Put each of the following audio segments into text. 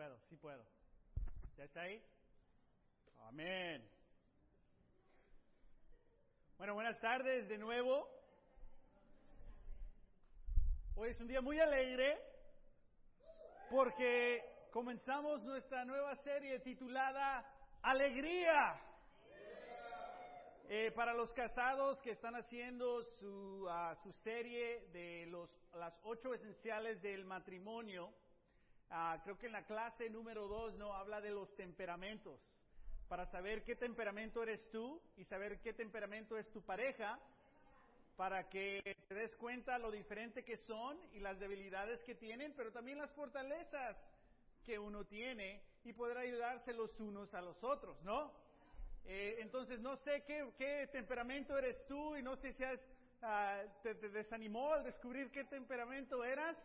puedo, sí puedo. ¿Ya está ahí? Amén. Bueno, buenas tardes de nuevo. Hoy es un día muy alegre porque comenzamos nuestra nueva serie titulada Alegría. Eh, para los casados que están haciendo su, ah, su serie de los, las ocho esenciales del matrimonio, ah, creo que en la clase número dos no habla de los temperamentos. Para saber qué temperamento eres tú y saber qué temperamento es tu pareja, para que te des cuenta lo diferente que son y las debilidades que tienen, pero también las fortalezas que uno tiene y poder ayudarse los unos a los otros, ¿no? Eh, entonces no sé qué, qué, temperamento eres tú y no sé si has, ah, te, te, desanimó al descubrir qué temperamento eras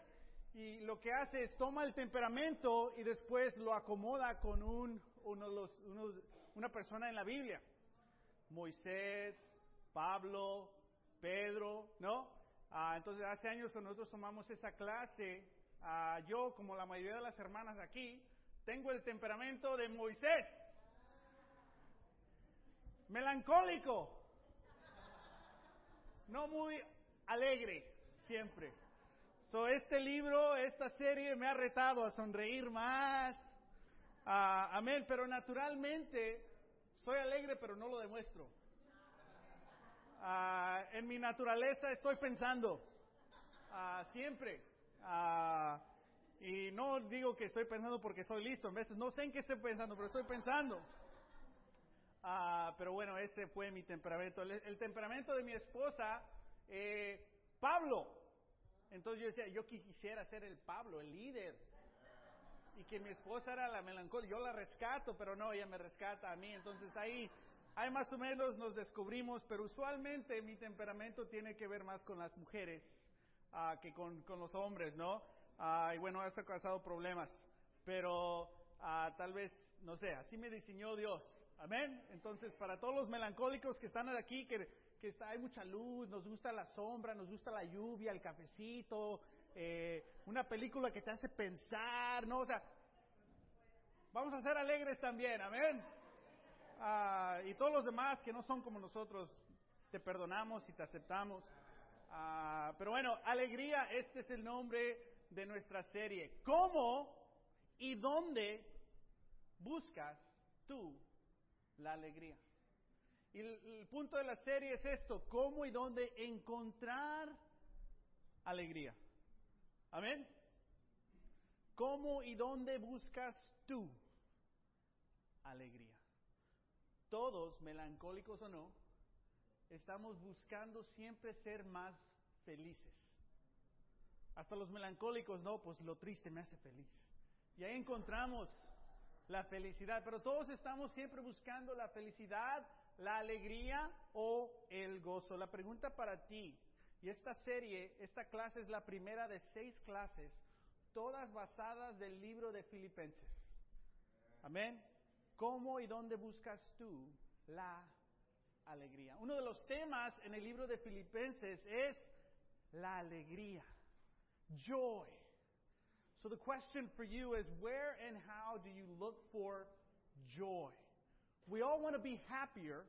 y lo que hace es toma el temperamento y después lo acomoda con un, uno los, uno, una persona en la Biblia. Moisés, Pablo, Pedro, ¿no? Ah, entonces hace años que nosotros tomamos esa clase, ah, yo como la mayoría de las hermanas aquí, tengo el temperamento de Moisés melancólico, no muy alegre siempre. So, este libro, esta serie me ha retado a sonreír más. Uh, amén, pero naturalmente soy alegre, pero no lo demuestro. Uh, en mi naturaleza estoy pensando, uh, siempre. y no digo que estoy pensando porque estoy listo, a veces no sé en qué estoy pensando, pero estoy pensando. Ah, pero bueno, ese fue mi temperamento. El, el temperamento de mi esposa, eh, Pablo. Entonces yo decía, yo quisiera ser el Pablo, el líder. Y que mi esposa era la melancólica. Yo la rescato, pero no, ella me rescata a mí. Entonces ahí, ahí más o menos nos descubrimos, pero usualmente mi temperamento tiene que ver más con las mujeres ah, que con, con, los hombres, ¿no? Ah, y bueno, esto ha causado problemas. Pero tal vez, no sé, así me diseñó Dios. Amén. Entonces, para todos los melancólicos que están aquí, que, hay mucha luz, nos gusta la sombra, nos gusta la lluvia, el cafecito, eh, una película que te hace pensar, ¿no? O sea, vamos a ser alegres también, amén. Ah, y todos los demás que no son como nosotros, te perdonamos y te aceptamos. Ah, pero bueno, alegría, este es el nombre de nuestra serie. ¿Cómo y dónde buscas tú la alegría. Y el, el, punto de la serie es esto, cómo y dónde encontrar alegría. Amén. ¿Cómo y dónde buscas tú alegría? Todos, melancólicos o no, estamos buscando siempre ser más felices. Hasta los melancólicos, no, pues lo triste me hace feliz. Y ahí encontramos la felicidad, pero todos estamos siempre buscando la felicidad, la alegría o el gozo. La pregunta para ti, y esta serie, esta clase es la primera de seis clases, todas basadas del libro de Filipenses. Amén. ¿Cómo y dónde buscas tú la alegría? Uno de los temas en el libro de Filipenses es la alegría, joy. So the question for you is where and how do you look for joy? We all want to be happier,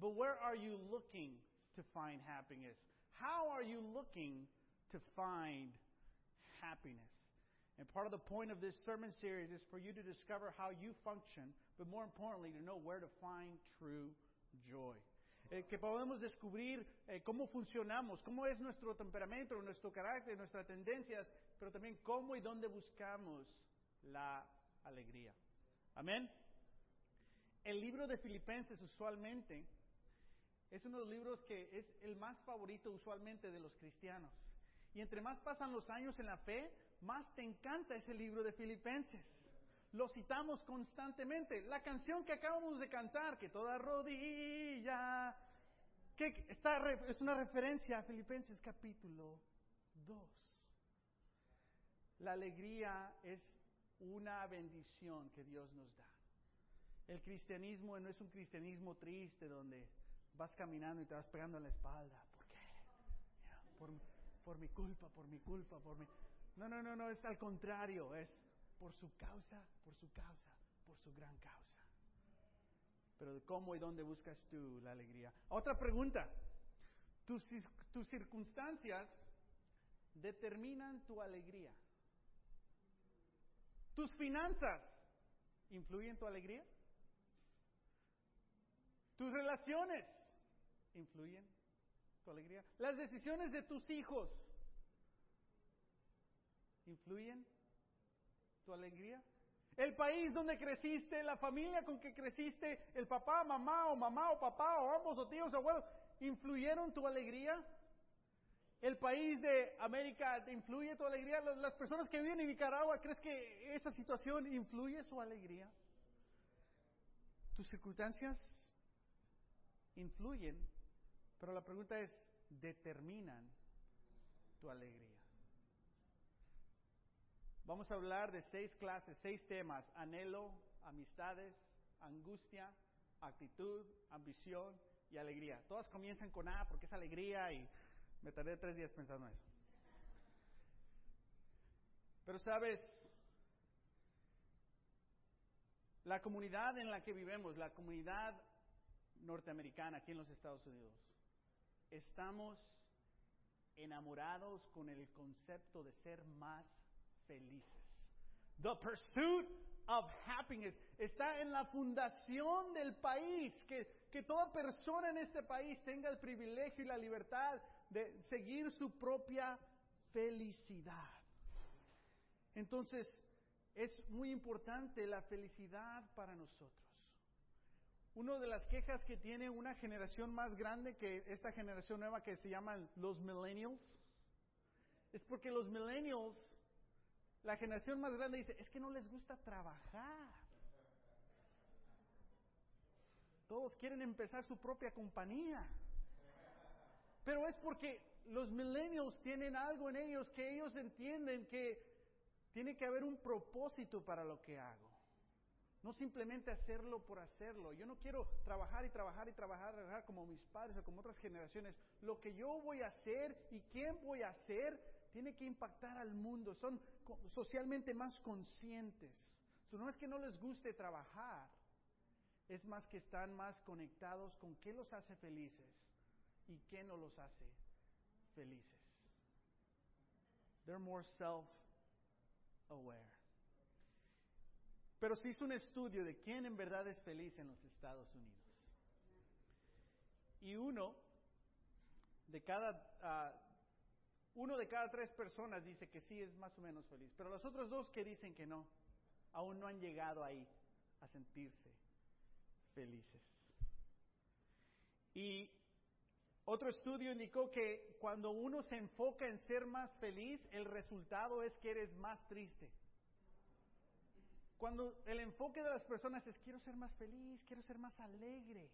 but where are you looking to find happiness? How are you looking to find happiness? And part of the point of this sermon series is for you to discover how you function, but more importantly, to know where to find true joy. Eh, que podemos descubrir eh, cómo funcionamos, cómo es nuestro temperamento, nuestro carácter, nuestras tendencias, pero también cómo y dónde buscamos la alegría. Amén. El libro de Filipenses usualmente es uno de los libros que es el más favorito usualmente de los cristianos. Y entre más pasan los años en la fe, más te encanta ese libro de Filipenses. Lo citamos constantemente. La canción que acabamos de cantar, que toda rodilla, que está, es una referencia a Filipenses capítulo 2. La alegría es una bendición que Dios nos da. El cristianismo no es un cristianismo triste donde vas caminando y te vas pegando en la espalda. ¿Por qué? Por, mi culpa, por mi culpa, por mi... No, no, no, no, es al contrario, es por su causa, por su causa, por su gran causa. Pero cómo y dónde buscas tú la alegría. Otra pregunta. Tus, tus circunstancias determinan tu alegría. Tus finanzas influyen tu alegría. Tus relaciones influyen tu alegría. Las decisiones de tus hijos influyen tu alegría. El país donde creciste, la familia con que creciste, el papá, mamá o mamá o papá o ambos o tíos o abuelos, ¿influyeron tu alegría? ¿El país de América te influye tu alegría? ¿Las personas que viven en Nicaragua, crees que esa situación influye su alegría? ¿Tus circunstancias influyen, pero la pregunta es, ¿determinan tu alegría? Vamos a hablar de seis clases, seis temas, anhelo, amistades, angustia, actitud, ambición y alegría. Todas comienzan con A porque es alegría y me tardé tres días pensando en eso. Pero sabes, la comunidad en la que vivimos, la comunidad norteamericana aquí en los Estados Unidos, estamos enamorados con el concepto de ser más felices. The pursuit of happiness está en la fundación del país, que, que toda persona en este país tenga el privilegio y la libertad de seguir su propia felicidad. Entonces, es muy importante la felicidad para nosotros. Una de las quejas que tiene una generación más grande que esta generación nueva que se llaman los millennials, es porque los millennials, la generación más grande dice, es que no les gusta trabajar. Todos quieren empezar su propia compañía. Pero es porque los millennials tienen algo en ellos que ellos entienden que tiene que haber un propósito para lo que hago. No simplemente hacerlo por hacerlo. Yo no quiero trabajar y trabajar y trabajar, trabajar como mis padres o como otras generaciones. Lo que yo voy a hacer y quién voy a hacer tiene que impactar al mundo. Son socialmente más conscientes. no es que no les guste trabajar, es más que están más conectados con qué los hace felices y qué no los hace felices. They're more self-aware. Pero se hizo un estudio de quién en verdad es feliz en los Estados Unidos. Y uno de cada uh, uno de cada tres personas dice que sí es más o menos feliz, pero los otros dos que dicen que no, aún no han llegado ahí a sentirse felices. Y otro estudio indicó que cuando uno se enfoca en ser más feliz, el resultado es que eres más triste. Cuando el enfoque de las personas es quiero ser más feliz, quiero ser más alegre,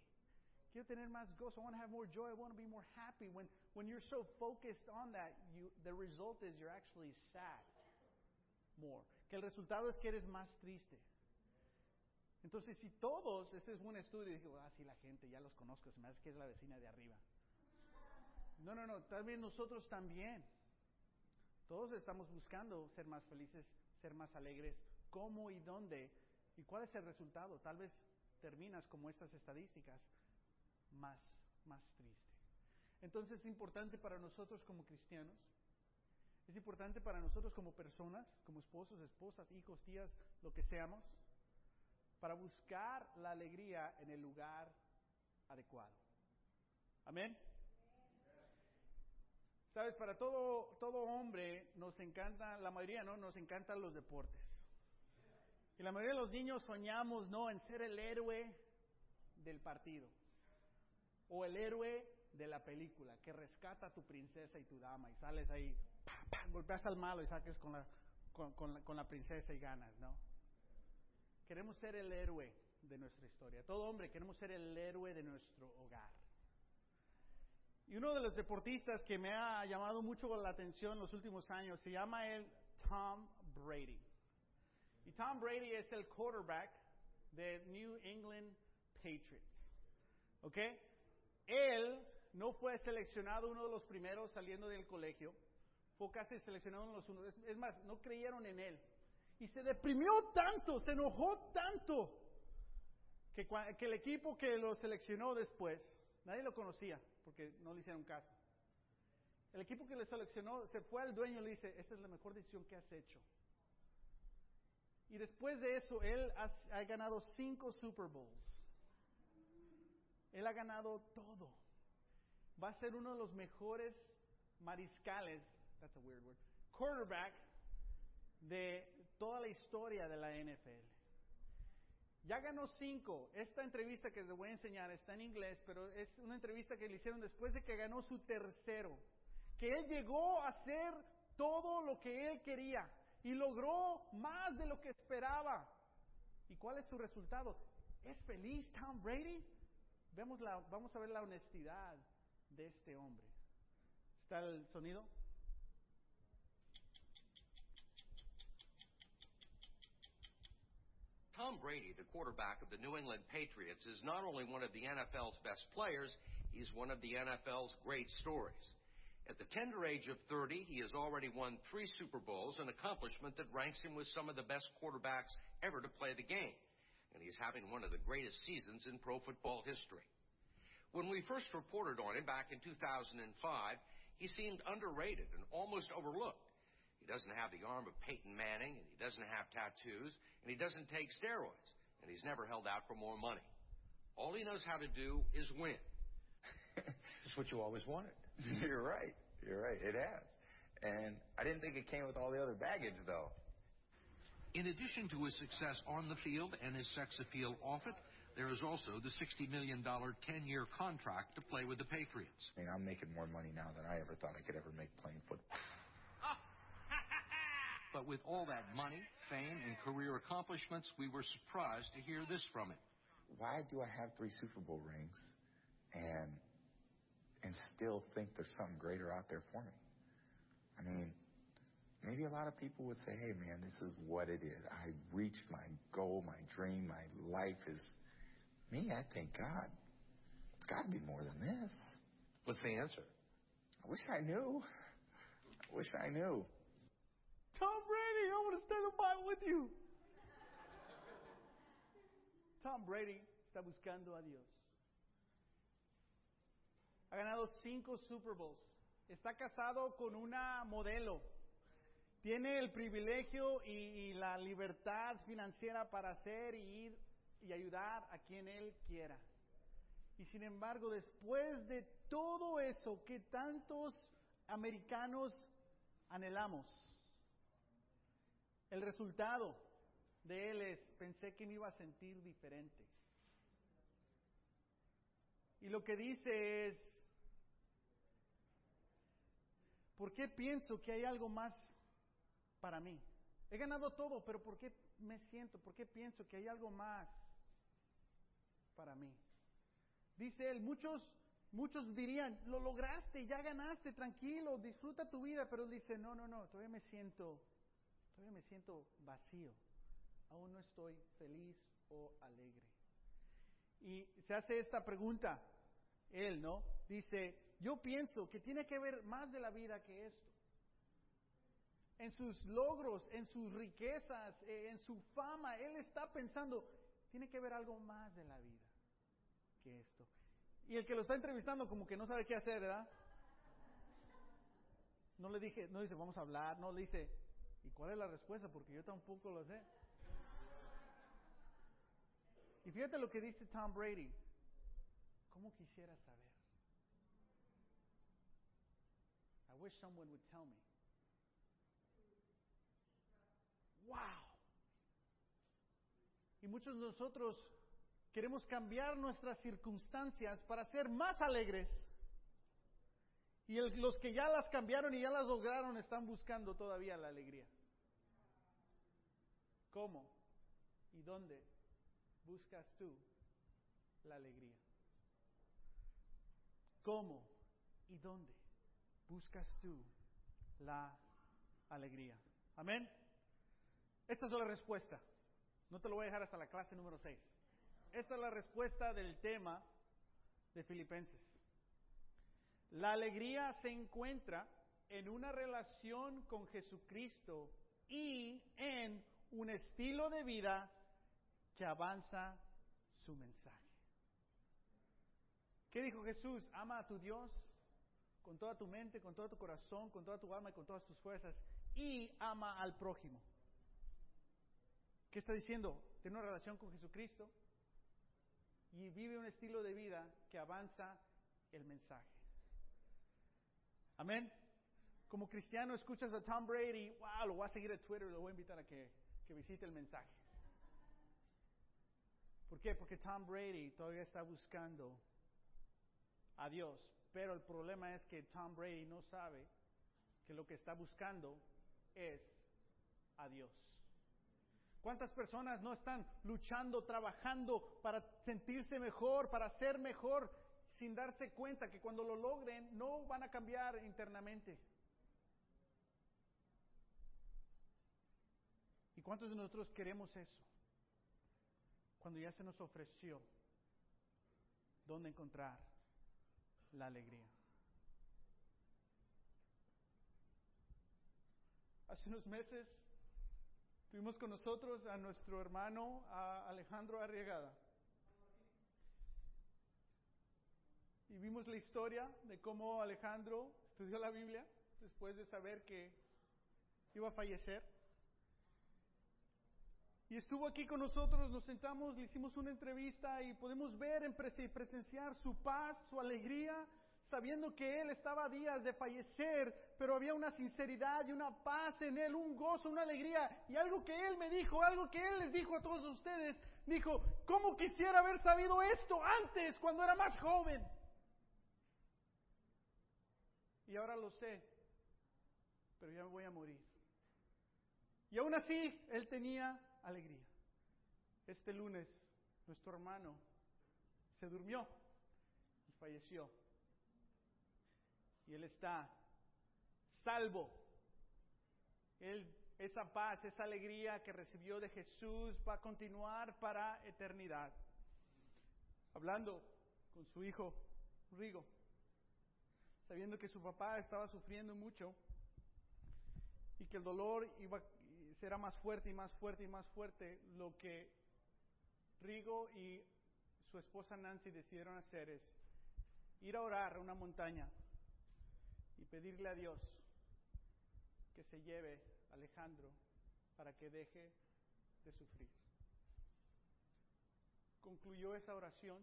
quiero tener más gozo, I want to have more joy, I want to be more happy. When, when you're so focused on that, you, the result is you're actually sad more. Que el resultado es que eres más triste. Entonces, si todos, ese es un estudio, digo, ah, sí, la gente, ya los conozco, se me hace que es la vecina de arriba. No, no, no, también nosotros también. Todos estamos buscando ser más felices, ser más alegres, cómo y dónde y cuál es el resultado. Tal vez terminas como estas estadísticas más, más triste. Entonces es importante para nosotros como cristianos, es importante para nosotros como personas, como esposos, esposas, hijos, tías, lo que seamos, para buscar la alegría en el lugar adecuado. Amén. Sabes, para todo, todo hombre nos encanta, la mayoría no, nos encantan los deportes. Y la mayoría de los niños soñamos, ¿no?, en ser el héroe del partido. O el héroe de la película, que rescata a tu princesa y tu dama y sales ahí, golpeas al malo y saques con la, con, la, princesa y ganas, ¿no? Queremos ser el héroe de nuestra historia. Todo hombre queremos ser el héroe de nuestro hogar. Y uno de los deportistas que me ha llamado mucho la atención en los últimos años se llama el Tom Brady. Y Tom Brady es el quarterback de New England Patriots. ¿Ok? Él no fue seleccionado uno de los primeros saliendo del colegio, fue casi seleccionado uno de los unos. Es más, no creyeron en él. Y se deprimió tanto, se enojó tanto, que, que el equipo que lo seleccionó después, nadie lo conocía, porque no le hicieron caso. El equipo que le seleccionó se fue al dueño y le dice, esta es la mejor decisión que has hecho. Y después de eso, él ha, ganado cinco Super Bowls. Él ha ganado todo. Va a ser uno de los mejores mariscales, that's a weird word, quarterback de toda la historia de la NFL. Ya ganó cinco. Esta entrevista que les voy a enseñar está en inglés, pero es una entrevista que le hicieron después de que ganó su tercero. Que él llegó a hacer todo lo que él quería y logró más de lo que esperaba. ¿Y cuál es su resultado? ¿Es feliz Tom Brady? Vemos la, vamos a ver la honestidad de este hombre. ¿Está el sonido? Tom Brady, the quarterback of the New England Patriots, is not only one of the NFL's best players, he's one of the NFL's great stories. At the tender age of 30, he has already won three Super Bowls, an accomplishment that ranks him with some of the best quarterbacks ever to play the game. And he's having one of the greatest seasons in pro football history. When we first reported on him back in 2005, he seemed underrated and almost overlooked. He doesn't have the arm of Peyton Manning, and he doesn't have tattoos, and he doesn't take steroids, and he's never held out for more money. All he knows how to do is win. It's what you always wanted. You're right. You're right. It has. And I didn't think it came with all the other baggage, though. In addition to his success on the field and his sex appeal off it, there is also the $60 million 10-year contract to play with the Patriots. I mean, I'm making more money now than I ever thought I could ever make playing football. But with all that money, fame, and career accomplishments, we were surprised to hear this from him. Why do I have three Super Bowl rings and and still think there's something greater out there for me? I mean, maybe a lot of people would say, "Hey, man, this is what it is. I reached my goal, my dream, my life is." Me, I think God, it's got to be more than this. What's the answer? I wish I knew. I wish I knew. Tom Brady, I want to stay the Bible with you. Tom Brady está buscando a Dios. Ha ganado cinco Super Bowls. Está casado con una modelo. Tiene el privilegio y, la libertad financiera para hacer y ir y ayudar a quien él quiera. Y sin embargo, después de todo eso que tantos americanos anhelamos, el resultado de él es, pensé que me iba a sentir diferente. Y lo que dice es, ¿por qué pienso que hay algo más para mí? He ganado todo, pero ¿por qué me siento? ¿Por qué pienso que hay algo más para mí? Dice él, muchos, muchos dirían, lo lograste, ya ganaste, tranquilo, disfruta tu vida, pero él dice, no, no, no, todavía me siento todavía me siento vacío, aún no estoy feliz o alegre. Y se hace esta pregunta, él, ¿no? Dice, yo pienso que tiene que ver más de la vida que esto. En sus logros, en sus riquezas, eh, en su fama, él está pensando, tiene que ver algo más de la vida que esto. Y el que lo está entrevistando como que no sabe qué hacer, ¿verdad? No le dije, no dice, vamos a hablar, no le dice, ¿Y cuál es la respuesta? Porque yo tampoco lo sé. Y fíjate lo que dice Tom Brady. ¿Cómo quisiera saber? I wish someone would tell me. ¡Wow! Y muchos de nosotros queremos cambiar nuestras circunstancias para ser más alegres. Y el, los que ya las cambiaron y ya las lograron están buscando todavía la alegría. ¿Cómo y dónde buscas tú la alegría? ¿Cómo y dónde buscas tú la alegría? Amén. Esta es la respuesta. No te lo voy a dejar hasta la clase número 6. Esta es la respuesta del tema de Filipenses. La alegría se encuentra en una relación con Jesucristo y en un estilo de vida que avanza su mensaje. ¿Qué dijo Jesús? Ama a tu Dios con toda tu mente, con todo tu corazón, con toda tu alma y con todas tus fuerzas y ama al prójimo. ¿Qué está diciendo? Tiene una relación con Jesucristo y vive un estilo de vida que avanza el mensaje. Amén. Como cristiano escuchas a Tom Brady, wow, lo voy a seguir en Twitter, lo voy a invitar a que, que visite el mensaje. ¿Por qué? Porque Tom Brady todavía está buscando a Dios, pero el problema es que Tom Brady no sabe que lo que está buscando es a Dios. ¿Cuántas personas no están luchando, trabajando para sentirse mejor, para ser mejor, sin darse cuenta que cuando lo logren no van a cambiar internamente? ¿Y cuántos de nosotros queremos eso? Cuando ya se nos ofreció dónde encontrar la alegría. Hace unos meses tuvimos con nosotros a nuestro hermano a Alejandro Arriagada. Y vimos la historia de cómo Alejandro estudió la Biblia después de saber que iba a fallecer. Y estuvo aquí con nosotros, nos sentamos, le hicimos una entrevista y podemos ver en presenciar su paz, su alegría, sabiendo que Él estaba a días de fallecer, pero había una sinceridad y una paz en Él, un gozo, una alegría. Y algo que Él me dijo, algo que Él les dijo a todos ustedes, dijo, ¿cómo quisiera haber sabido esto antes, cuando era más joven? Y ahora lo sé, pero ya me voy a morir. Y aún así, Él tenía alegría. Este lunes, nuestro hermano se durmió y falleció y Él está salvo. Él, esa paz, esa alegría que recibió de Jesús va a continuar para eternidad. Hablando con su hijo Rigo, sabiendo que su papá estaba sufriendo mucho y que el dolor iba será más fuerte y más fuerte y más fuerte, lo que Rigo y su esposa Nancy decidieron hacer es ir a orar a una montaña y pedirle a Dios que se lleve a Alejandro para que deje de sufrir. Concluyó esa oración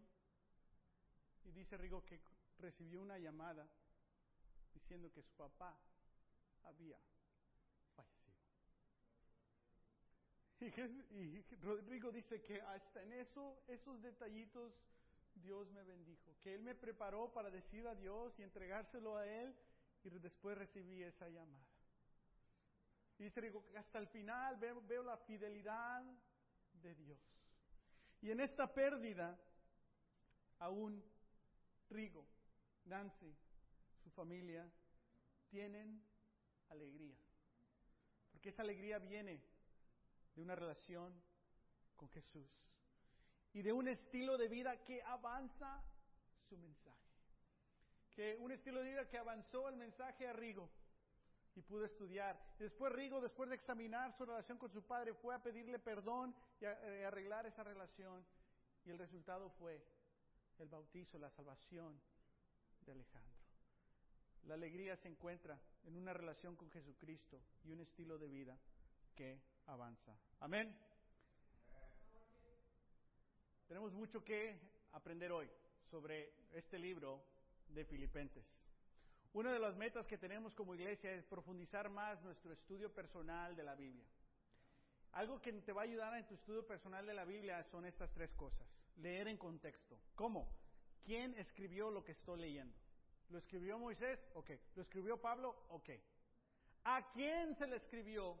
y dice Rigo que recibió una llamada diciendo que su papá había Y, Rigo dice que hasta en eso, esos detallitos, Dios me bendijo, que Él me preparó para decir a Dios y entregárselo a Él y después recibí esa llamada. Y dice hasta el final veo, veo la fidelidad de Dios. Y en esta pérdida, aún Rigo, Nancy, su familia, tienen alegría. Porque esa alegría viene de una relación con Jesús y de un estilo de vida que avanza su mensaje que un estilo de vida que avanzó el mensaje a Rigo y pudo estudiar. Después Rigo, después de examinar su relación con su padre, fue a pedirle perdón y a, eh, arreglar esa relación. Y el resultado fue el bautizo, la salvación de Alejandro. La alegría se encuentra en una relación con Jesucristo y un estilo de vida que avanza. Amén. Tenemos mucho que aprender hoy sobre este libro de Filipenses. Una de las metas que tenemos como iglesia es profundizar más nuestro estudio personal de la Biblia. Algo que te va a ayudar en tu estudio personal de la Biblia son estas tres cosas. Leer en contexto. ¿Cómo? ¿Quién escribió lo que estoy leyendo? ¿Lo escribió Moisés? Ok. ¿Lo escribió Pablo? Ok. ¿A quién se le escribió?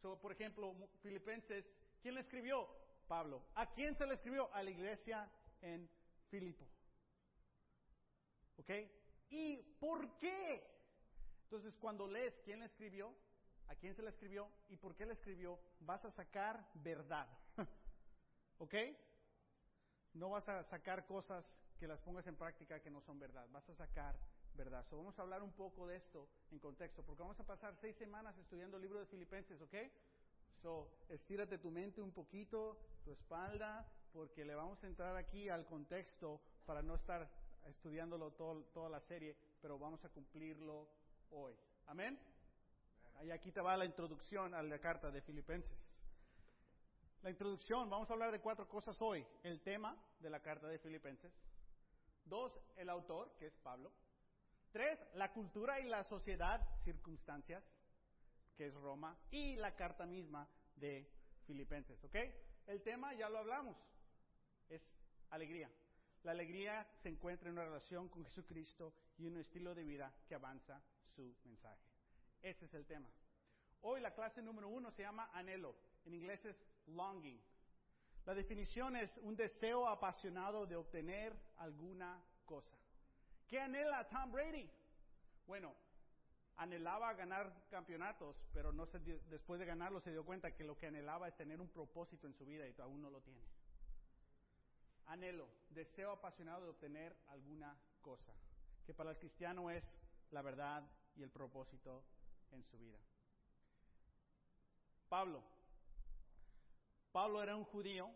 Por ejemplo, Filipenses, ¿quién le escribió? Pablo. ¿A quién se le escribió? A la iglesia en Filipo. ¿Ok? ¿Y por qué? Entonces, cuando lees quién la escribió, a quién se la escribió y por qué la escribió, vas a sacar verdad. ¿Ok? No vas a sacar cosas que las pongas en práctica que no son verdad. Vas a sacar verdad. So, vamos a hablar un poco de esto en contexto, porque vamos a pasar seis semanas estudiando el libro de Filipenses, ¿ok? So, estírate tu mente un poquito, tu espalda, porque le vamos a entrar aquí al contexto para no estar estudiándolo todo, toda la serie, pero vamos a cumplirlo hoy. Amén. Y aquí te va la introducción a la carta de Filipenses. La introducción, vamos a hablar de cuatro cosas hoy. El tema de la carta de Filipenses. Dos, el autor, que es Pablo. Tres, la cultura y la sociedad, circunstancias, que es Roma. Y la carta misma de Filipenses, ¿ok? El tema ya lo hablamos, es alegría. La alegría se encuentra en una relación con Jesucristo y en un estilo de vida que avanza su mensaje. Ese es el tema. Hoy la clase número uno se llama anhelo. En inglés es longing. La definición es un deseo apasionado de obtener alguna cosa. ¿Qué anhela Tom Brady? Bueno, anhelaba ganar campeonatos, pero después de ganarlo se dio cuenta que lo que anhelaba es tener un propósito en su vida y aún no lo tiene. Anhelo, deseo apasionado de obtener alguna cosa, que para el cristiano es la verdad y el propósito en su vida. Pablo. Pablo era un judío,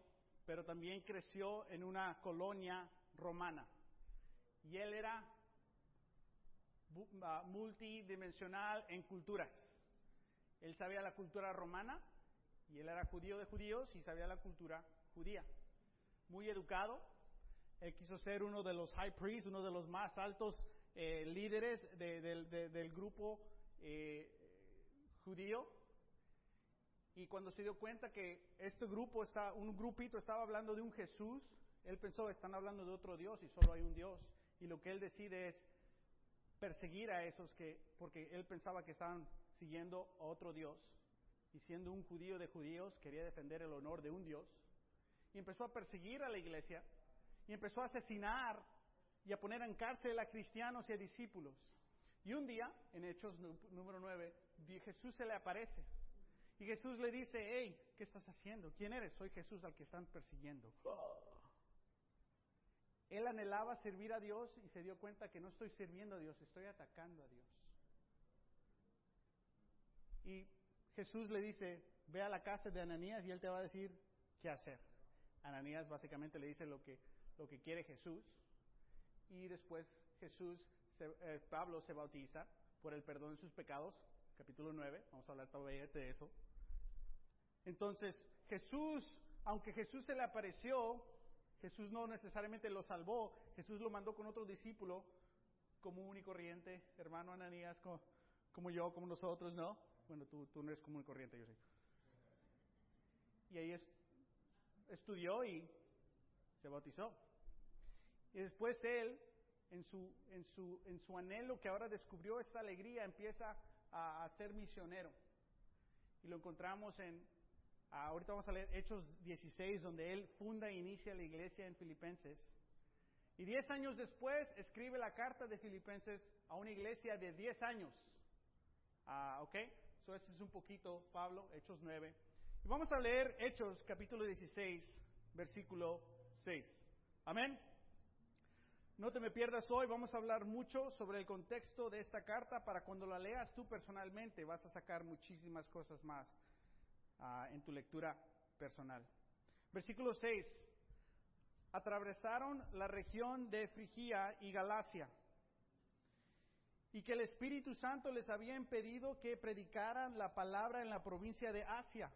pero también creció en una colonia romana. Y él era ah, multidimensional en culturas. Él sabía la cultura romana y él era judío de judíos y sabía la cultura judía. Muy educado. Él quiso ser uno de los high priests, uno de los más altos eh, líderes del grupo eh, judío. Y cuando se dio cuenta que este grupo, está, un grupito estaba hablando de un Jesús, él pensó, están hablando de otro Dios y solo hay un Dios. Y lo que él decide es perseguir a esos que, porque él pensaba que estaban siguiendo a otro Dios. Y siendo un judío de judíos, quería defender el honor de un Dios. Y empezó a perseguir a la iglesia. Y empezó a asesinar y a poner en cárcel a cristianos y a discípulos. Y un día, en Hechos número 9, Jesús se le aparece. Y Jesús le dice, hey, ¿qué estás haciendo? ¿Quién eres? Soy Jesús al que están persiguiendo. Él anhelaba servir a Dios y se dio cuenta que no estoy sirviendo a Dios, estoy atacando a Dios. Y Jesús le dice, ve a la casa de Ananías y él te va a decir qué hacer. Ananías básicamente le dice lo que, lo que quiere Jesús. Y después Jesús, eh, Pablo se bautiza por el perdón de sus pecados, capítulo 9, vamos a hablar todavía de eso. Entonces Jesús, aunque Jesús se le apareció, Jesús no necesariamente lo salvó, Jesús lo mandó con otro discípulo común y corriente, hermano Ananías, como, yo, como nosotros, ¿no? Bueno, tú, no eres común y corriente, yo sí. Y ahí estudió y se bautizó. Y después él, en su, anhelo que ahora descubrió esta alegría, empieza a ser misionero. Y lo encontramos en ahorita vamos a leer Hechos 16, donde él funda e inicia la iglesia en Filipenses. Y diez años después escribe la carta de Filipenses a una iglesia de diez años. Ah, ¿Ok? So, este es un poquito, Pablo, Hechos 9. Y vamos a leer Hechos capítulo 16, versículo 6. Amén. No te me pierdas hoy, vamos a hablar mucho sobre el contexto de esta carta para cuando la leas tú personalmente vas a sacar muchísimas cosas más Ah, en tu lectura personal. Versículo 6. Atravesaron la región de Frigia y Galacia y que el Espíritu Santo les había impedido que predicaran la palabra en la provincia de Asia.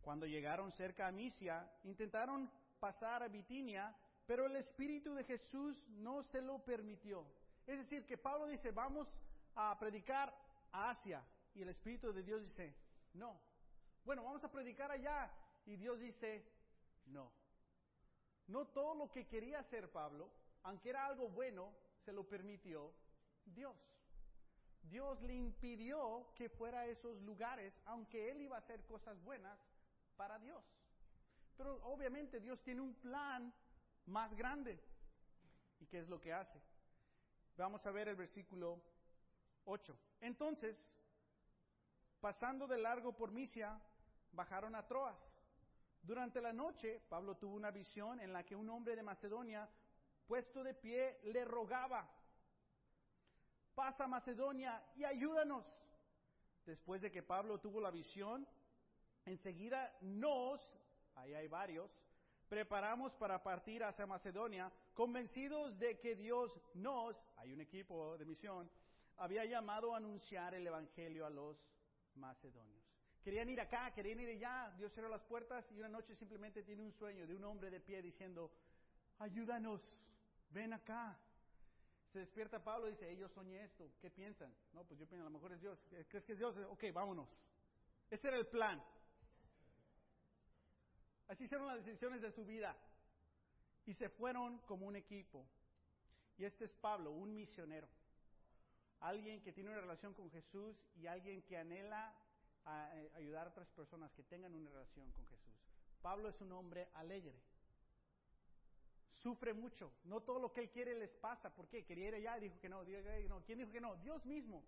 Cuando llegaron cerca a Misia, intentaron pasar a Bitinia, pero el Espíritu de Jesús no se lo permitió. Es decir, que Pablo dice, vamos a predicar a Asia, y el Espíritu de Dios dice, no, bueno, vamos a predicar allá. Y Dios dice, no. No todo lo que quería hacer Pablo, aunque era algo bueno, se lo permitió Dios. Dios le impidió que fuera a esos lugares, aunque él iba a hacer cosas buenas para Dios. Pero obviamente Dios tiene un plan más grande. ¿Y qué es lo que hace? Vamos a ver el versículo 8. Entonces, pasando de largo por Misia, bajaron a Troas. Durante la noche, Pablo tuvo una visión en la que un hombre de Macedonia, puesto de pie, le rogaba, pasa Macedonia y ayúdanos. Después de que Pablo tuvo la visión, Enseguida nos, ahí hay varios, preparamos para partir hacia Macedonia, convencidos de que Dios nos, hay un equipo de misión, había llamado a anunciar el Evangelio a los macedonios. Querían ir acá, querían ir allá, Dios cerró las puertas y una noche simplemente tiene un sueño de un hombre de pie diciendo, ayúdanos, ven acá. Se despierta Pablo y dice, ellos soñé esto, ¿qué piensan? No, pues yo pienso, a lo mejor es Dios. ¿Crees que es Dios? Ok, vámonos. Ese era el plan. Así hicieron las decisiones de su vida. Y se fueron como un equipo. Y este es Pablo, un misionero. Alguien que tiene una relación con Jesús y alguien que anhela a, eh, ayudar a otras personas que tengan una relación con Jesús. Pablo es un hombre alegre. Sufre mucho. No todo lo que él quiere les pasa. ¿Por qué? Quería ir allá y dijo que no. no. ¿Quién dijo que no? Dios mismo.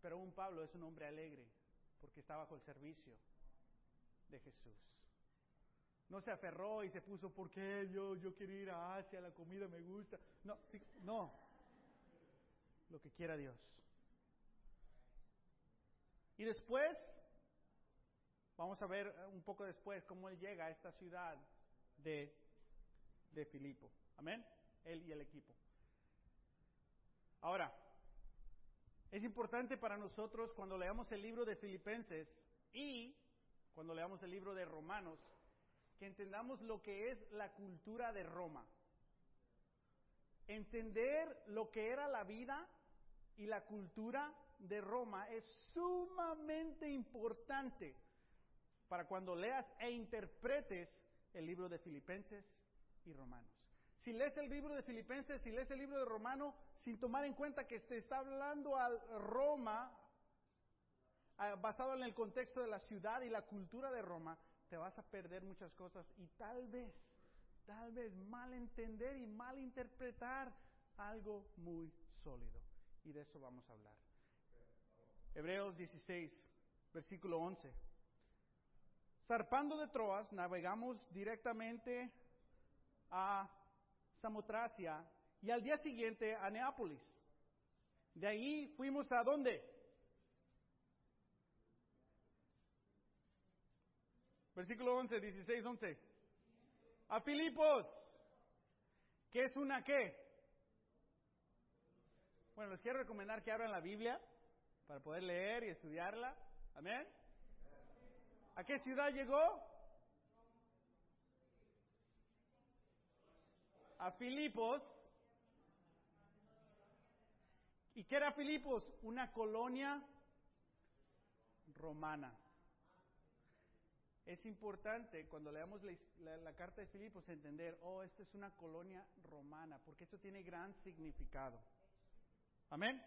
Pero un Pablo es un hombre alegre porque está bajo el servicio de Jesús. No se aferró y se puso, ¿por qué yo, yo quiero ir a Asia, la comida me gusta? No, no. Lo que quiera Dios. Y después, vamos a ver un poco después cómo él llega a esta ciudad de, de Filipo. Amén. Él y el equipo. Ahora, es importante para nosotros cuando leamos el libro de Filipenses y cuando leamos el libro de Romanos, que entendamos lo que es la cultura de Roma. Entender lo que era la vida y la cultura de Roma es sumamente importante para cuando leas e interpretes el libro de Filipenses y Romanos. Si lees el libro de Filipenses, si lees el libro de Romano, sin tomar en cuenta que te está hablando a Roma, basado en el contexto de la ciudad y la cultura de Roma, te vas a perder muchas cosas y tal vez, tal vez mal entender y mal interpretar algo muy sólido. Y de eso vamos a hablar. Hebreos 16, versículo 11. Zarpando de Troas, navegamos directamente a Samotracia y al día siguiente a Neápolis. De ahí fuimos a dónde? Versículo 11, 16, 11. A Filipos. ¿Qué es una qué? Bueno, les quiero recomendar que abran la Biblia para poder leer y estudiarla. Amén. ¿A qué ciudad llegó? A Filipos. ¿Y qué era Filipos? Una colonia romana. Es importante cuando leamos la, carta de Filipos entender, oh, esta es una colonia romana, porque esto tiene gran significado. Amén.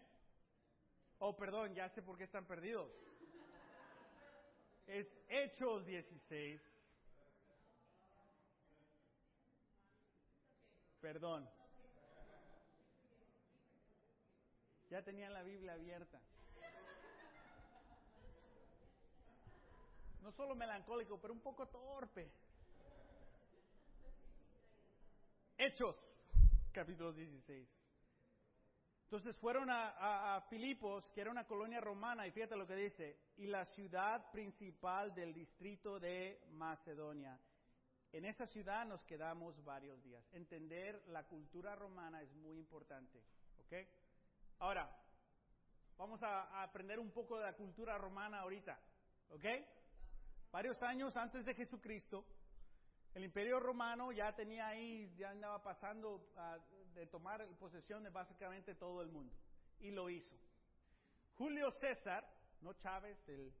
Oh, perdón, ya sé por qué están perdidos. Es Hechos 16. Perdón. Ya tenían la Biblia abierta. No solo melancólico, pero un poco torpe. Hechos, capítulo 16. Entonces fueron a, Filipos, que era una colonia romana, y fíjate lo que dice, y la ciudad principal del distrito de Macedonia. En esa ciudad nos quedamos varios días. Entender la cultura romana es muy importante. ¿Ok? Ahora, vamos a, a aprender un poco de la cultura romana ahorita. ¿Ok? Varios años antes de Jesucristo, el imperio romano ya tenía ahí, ya andaba pasando a, de tomar posesión de básicamente todo el mundo. Y lo hizo. Julio César, no Chávez, el,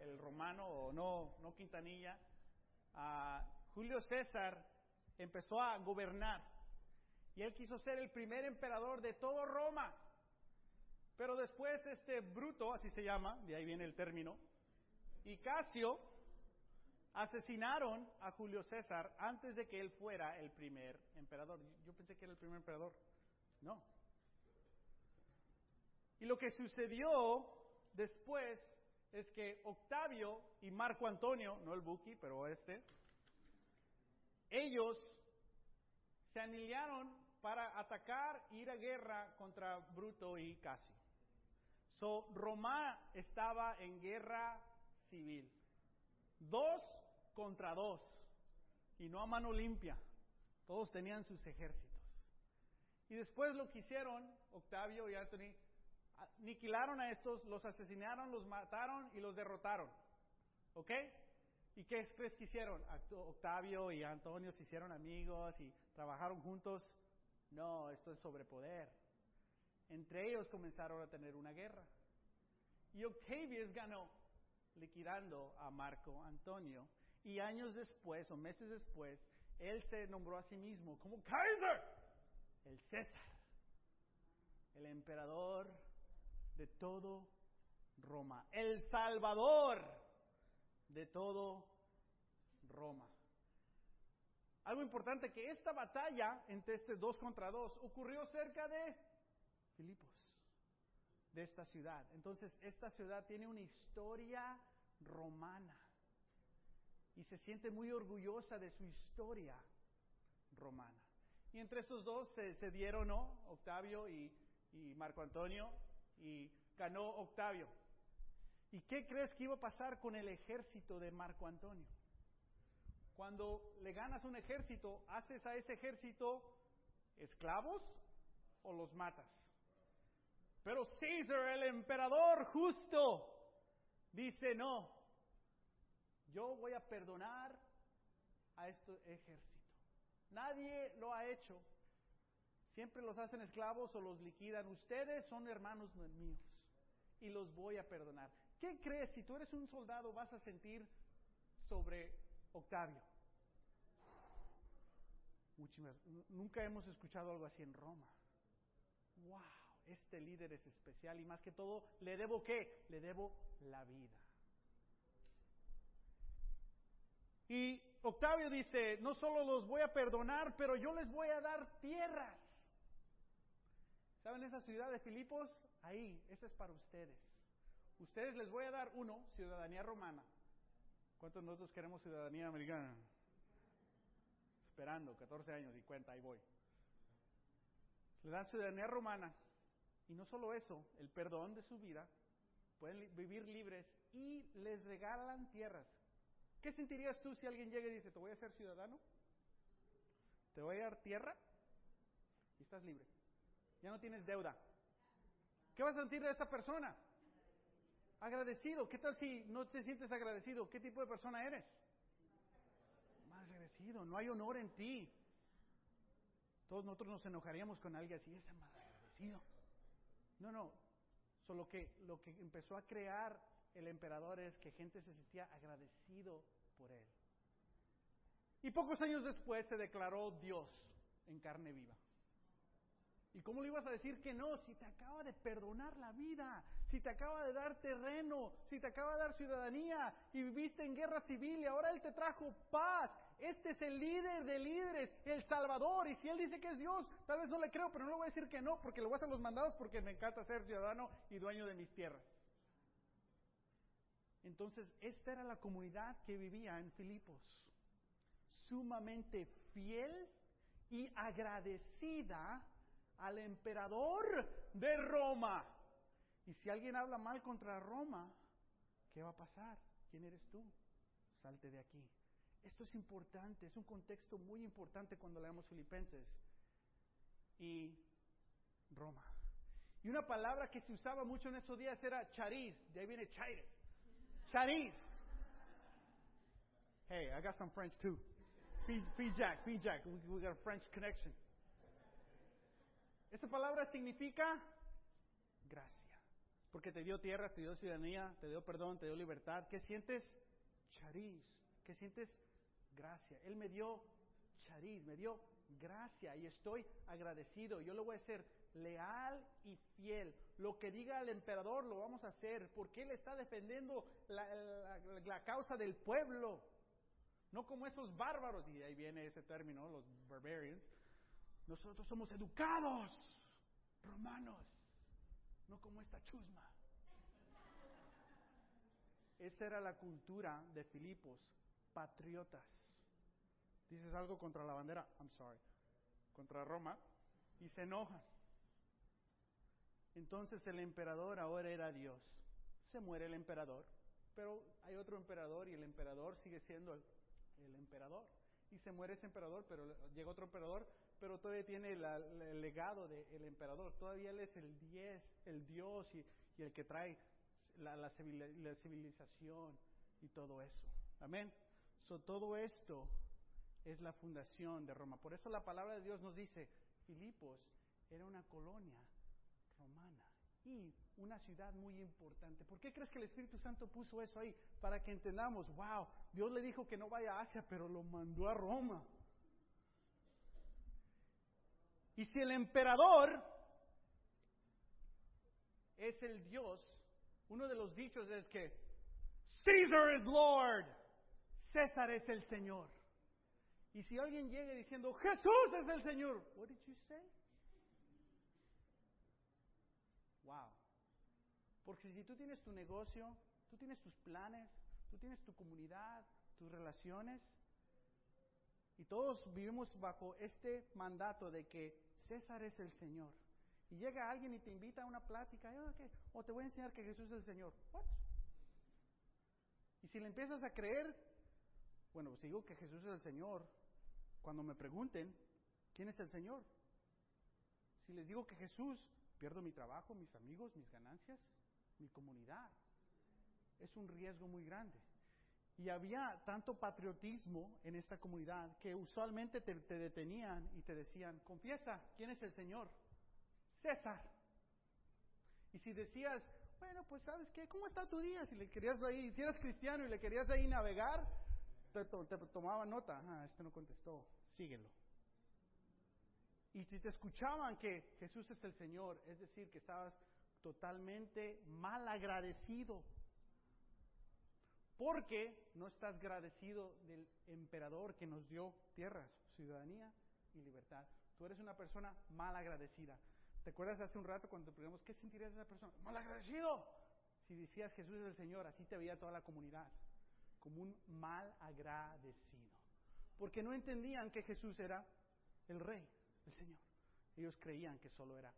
el romano, o no, no Quintanilla, Julio César empezó a gobernar. Y él quiso ser el primer emperador de todo Roma. Pero después este Bruto, así se llama, de ahí viene el término, y Casio asesinaron a Julio César antes de que él fuera el primer emperador. Yo pensé que era el primer emperador. No. Y lo que sucedió después es que Octavio y Marco Antonio, no el Buki, pero este, ellos se aniliaron para atacar, ir a guerra contra Bruto y Casio. So, Roma estaba en guerra civil. Dos contra dos. Y no a mano limpia. Todos tenían sus ejércitos. Y después lo que hicieron, Octavio y Anthony, aniquilaron a estos, los asesinaron, los mataron y los derrotaron. ¿Ok? ¿Y qué crees que hicieron? Octavio y Antonio se hicieron amigos y trabajaron juntos. No, esto es sobre poder. Entre ellos comenzaron a tener una guerra. Y Octavius ganó, liquidando a Marco Antonio. Y años después, o meses después, él se nombró a sí mismo como Kaiser, el César, el emperador de todo Roma, el Salvador de todo Roma. Algo importante que esta batalla entre este dos contra dos ocurrió cerca de Filipos, de esta ciudad. Entonces, esta ciudad tiene una historia romana y se siente muy orgullosa de su historia romana. Y entre esos dos se, dieron, ¿no? Octavio y, y Marco Antonio, y ganó Octavio. ¿Y qué crees que iba a pasar con el ejército de Marco Antonio? Cuando le ganas un ejército, ¿haces a ese ejército esclavos o los matas? Pero César, el emperador justo, dice, no, yo voy a perdonar a este ejército. Nadie lo ha hecho. Siempre los hacen esclavos o los liquidan. Ustedes son hermanos míos y los voy a perdonar. ¿Qué crees si tú eres un soldado vas a sentir sobre Octavio? Nunca hemos escuchado algo así en Roma. ¡Wow! Este líder es especial y más que todo, ¿le debo qué? Le debo la vida. Y Octavio dice, no solo los voy a perdonar, pero yo les voy a dar tierras. ¿Saben esa ciudad de Filipos? Ahí, esa es para ustedes. Ustedes les voy a dar uno, ciudadanía romana. ¿Cuántos nosotros queremos ciudadanía americana? Esperando, 14 años y cuenta, ahí voy. Le dan ciudadanía romana. Y no solo eso, el perdón de su vida, pueden vivir libres y les regalan tierras. ¿Qué sentirías tú si alguien llega y dice, te voy a ser ciudadano? ¿Te voy a dar tierra? Y estás libre. Ya no tienes deuda. ¿Qué vas a sentir de esta persona? Agradecido. ¿Qué tal si no te sientes agradecido? ¿Qué tipo de persona eres? Más agradecido. No hay honor en ti. Todos nosotros nos enojaríamos con alguien así, ese más agradecido. No, no. Solo que lo que empezó a crear el emperador es que gente se sentía agradecido por él. Y pocos años después se declaró Dios en carne viva. ¿Y cómo le ibas a decir que no? Si te acaba de perdonar la vida, si te acaba de dar terreno, si te acaba de dar ciudadanía y viviste en guerra civil y ahora Él te trajo paz. Este es el líder de líderes, el Salvador. Y si Él dice que es Dios, tal vez no le creo, pero no le voy a decir que no, porque le voy a hacer los mandados porque me encanta ser ciudadano y dueño de mis tierras. Entonces, esta era la comunidad que vivía en Filipos, sumamente fiel y agradecida al emperador de Roma. Y si alguien habla mal contra Roma, ¿qué va a pasar? ¿Quién eres tú? Salte de aquí. Esto es importante, es un contexto muy importante cuando leemos Filipenses y Roma. Y una palabra que se usaba mucho en esos días era charis, de ahí viene chaire. Charis. Hey, I got some French too. P Jack, P Jack, we got a French connection. Esta palabra significa gracia. Porque te dio tierras, te dio ciudadanía, te dio perdón, te dio libertad. ¿Qué sientes? Charis. ¿Qué sientes? Gracia. Él me dio charis, me dio gracia y estoy agradecido. Yo le voy a ser leal y fiel. Lo que diga el emperador lo vamos a hacer porque él está defendiendo la, causa del pueblo. No como esos bárbaros, y ahí viene ese término, los barbarians, nosotros somos educados, romanos, no como esta chusma. Esa era la cultura de Filipos, patriotas. Dices algo contra la bandera, I'm sorry, contra Roma, y se enojan. Entonces el emperador ahora era Dios. Se muere el emperador, pero hay otro emperador y el emperador sigue siendo el, emperador. Y se muere ese emperador, pero llega otro emperador, pero todavía tiene el legado del emperador. Todavía él es el diez, el Dios y, el que trae la, la, civilización y todo eso. Amén. So, todo esto es la fundación de Roma. Por eso la palabra de Dios nos dice, Filipos era una colonia y una ciudad muy importante. ¿Por qué crees que el Espíritu Santo puso eso ahí? Para que entendamos, wow, Dios le dijo que no vaya a Asia, pero lo mandó a Roma. Y si el emperador es el Dios, uno de los dichos es que Caesar is Lord, César es el Señor. Y si alguien llega diciendo Jesús es el Señor, what did you say? Wow. Porque si tú tienes tu negocio, tú tienes tus planes, tú tienes tu comunidad, tus relaciones, y todos vivimos bajo este mandato de que César es el Señor. Y llega alguien y te invita a una plática, o te voy a enseñar que Jesús es el Señor. What? Y si le empiezas a creer, bueno, si digo que Jesús es el Señor, cuando me pregunten, ¿quién es el Señor? Si les digo que Jesús, pierdo mi trabajo, mis amigos, mis ganancias, mi comunidad. Es un riesgo muy grande. Y había tanto patriotismo en esta comunidad que usualmente te, te, detenían y te decían, confiesa, ¿quién es el Señor? César. Y si decías, bueno, pues sabes qué, ¿cómo está tu día? Si le querías ahí, si eras cristiano y le querías ahí navegar, te, te, te tomaba nota, ah, este no contestó, síguelo. Y si te escuchaban que Jesús es el Señor, es decir, que estabas totalmente mal agradecido, porque no estás agradecido del emperador que nos dio tierras, ciudadanía y libertad. Tú eres una persona mal agradecida. ¿Te acuerdas hace un rato cuando te preguntamos qué sentirías de esa persona? Mal agradecido. Si decías Jesús es el Señor, así te veía toda la comunidad, como un mal agradecido. Porque no entendían que Jesús era el rey, el Señor. Ellos creían que solo era.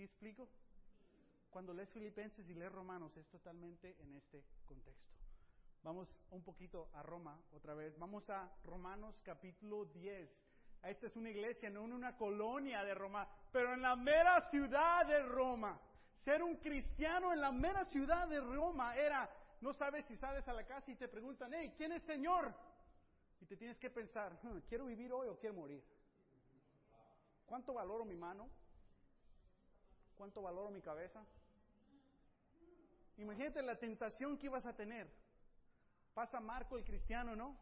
¿Sí explico? Cuando lees Filipenses y lees Romanos es totalmente en este contexto. Vamos un poquito a Roma otra vez. Vamos a Romanos capítulo 10. Esta es una iglesia, no una colonia de Roma, pero en la mera ciudad de Roma. Ser un cristiano en la mera ciudad de Roma era, no sabes si sales a la casa y te preguntan, hey, ¿quién es Señor? Y te tienes que pensar, hmm, ¿quiero vivir hoy o quiero morir? ¿Cuánto valoro mi mano? ¿Cuánto valoro mi cabeza? Imagínate la tentación que ibas a tener. Pasa Marco el cristiano, ¿no?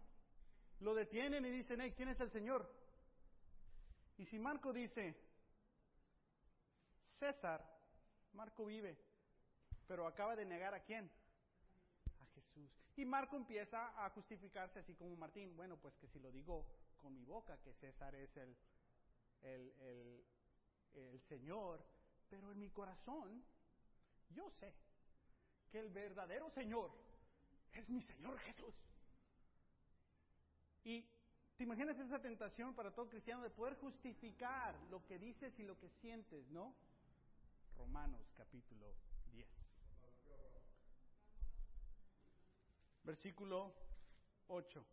Lo detienen y dicen, hey, ¿quién es el Señor? Y si Marco dice, César, Marco vive, pero acaba de negar a quién? A Jesús. Y Marco empieza a justificarse así como Martín, bueno, pues que si lo digo con mi boca, que César es el, el, el, el Señor, pero en mi corazón yo sé que el verdadero Señor es mi Señor Jesús. Y ¿Te imaginas esa tentación para todo cristiano de poder justificar lo que dices y lo que sientes, no? Romanos capítulo 10. Versículo 8.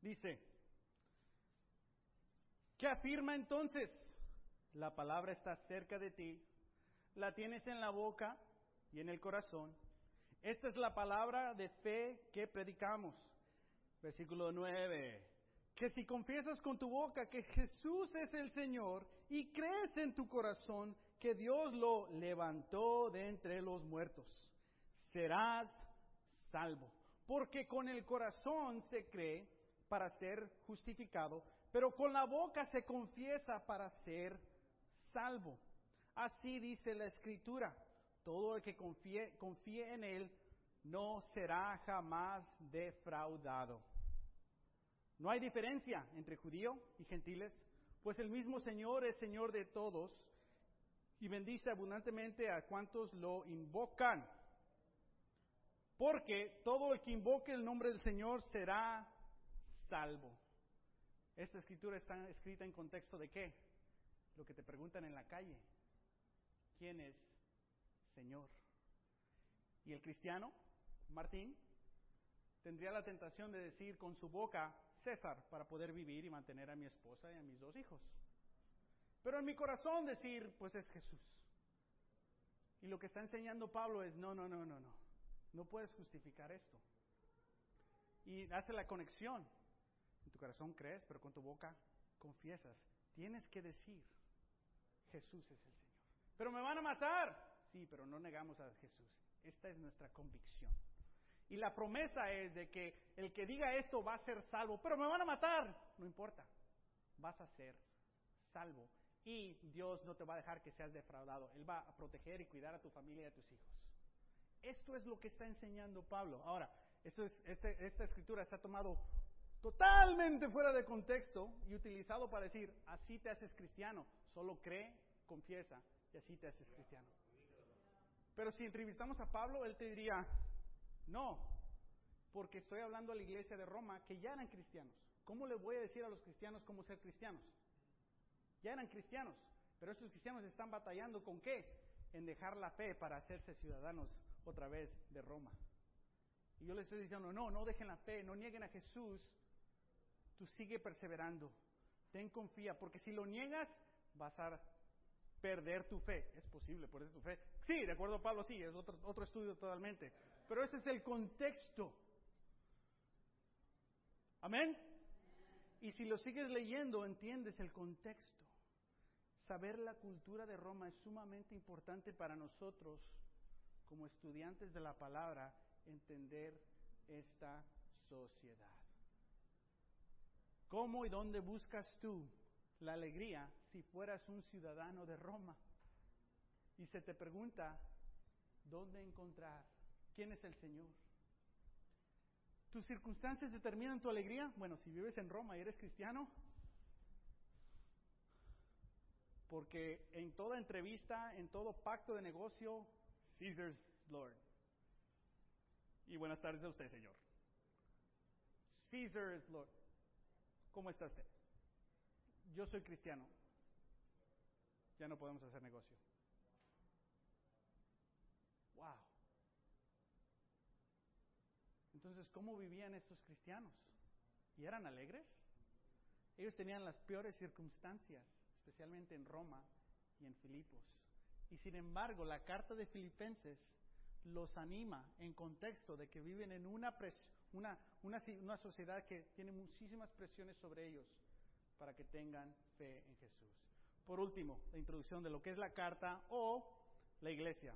Dice, ¿qué afirma entonces? La palabra está cerca de ti, la tienes en la boca y en el corazón esta es la palabra de fe que predicamos. Versículo 9. Que si confiesas con tu boca que Jesús es el Señor y crees en tu corazón que Dios lo levantó de entre los muertos, serás salvo. Porque con el corazón se cree para ser justificado, pero con la boca se confiesa para ser salvo. Así dice la Escritura todo el que confíe, confíe en Él no será jamás defraudado. No hay diferencia entre judío y gentiles, pues el mismo Señor es Señor de todos y bendice abundantemente a cuantos lo invocan. Porque todo el que invoque el nombre del Señor será salvo. Esta escritura está escrita en contexto de qué? Lo que te preguntan en la calle. ¿Quién es Señor. Y el cristiano, Martín, tendría la tentación de decir con su boca César para poder vivir y mantener a mi esposa y a mis dos hijos. Pero en mi corazón decir, pues es Jesús. Y lo que está enseñando Pablo es, no, no, no, no, no. No puedes justificar esto. Y hace la conexión. En tu corazón crees, pero con tu boca confiesas. Tienes que decir, Jesús es el Señor. Pero me van a matar. Sí, pero no negamos a Jesús. Esta es nuestra convicción. Y la promesa es de que el que diga esto va a ser salvo, pero me van a matar. No importa, vas a ser salvo. Y Dios no te va a dejar que seas defraudado. Él va a proteger y cuidar a tu familia y a tus hijos. Esto es lo que está enseñando Pablo. Ahora, esto es, este, esta escritura se ha tomado totalmente fuera de contexto y utilizado para decir, así te haces cristiano. Solo cree, confiesa y así te haces cristiano. Pero si entrevistamos a Pablo, él te diría, no, porque estoy hablando a la iglesia de Roma que ya eran cristianos. ¿Cómo le voy a decir a los cristianos cómo ser cristianos? Ya eran cristianos, pero estos cristianos están batallando con qué? En dejar la fe para hacerse ciudadanos otra vez de Roma. Y yo les estoy diciendo, no, no dejen la fe, no nieguen a Jesús, tú sigue perseverando, ten confía, porque si lo niegas vas a perder tu fe. Es posible perder tu fe. Sí, de acuerdo Pablo, sí, es otro estudio totalmente. Pero ese es el contexto. Amén. Y si lo sigues leyendo, entiendes el contexto. Saber la cultura de Roma es sumamente importante para nosotros, como estudiantes de la palabra, entender esta sociedad. ¿Cómo y dónde buscas tú la alegría si fueras un ciudadano de Roma? Y se te pregunta, ¿dónde encontrar ¿Quién es el Señor? ¿Tus circunstancias determinan tu alegría? Bueno, si vives en Roma y eres cristiano, porque en toda entrevista, en todo pacto de negocio, Caesar's Lord. Y buenas tardes a usted, Señor. Caesar's Lord. ¿Cómo está usted? Yo soy cristiano. Ya no podemos hacer negocio. Wow. Entonces, ¿cómo vivían estos cristianos? ¿Y eran alegres? Ellos tenían las peores circunstancias, especialmente en Roma y en Filipos. Y sin embargo, la carta de Filipenses los anima en contexto de que viven en una, una, una, una sociedad que tiene muchísimas presiones sobre ellos para que tengan fe en Jesús. Por último, la introducción de lo que es la carta o la iglesia.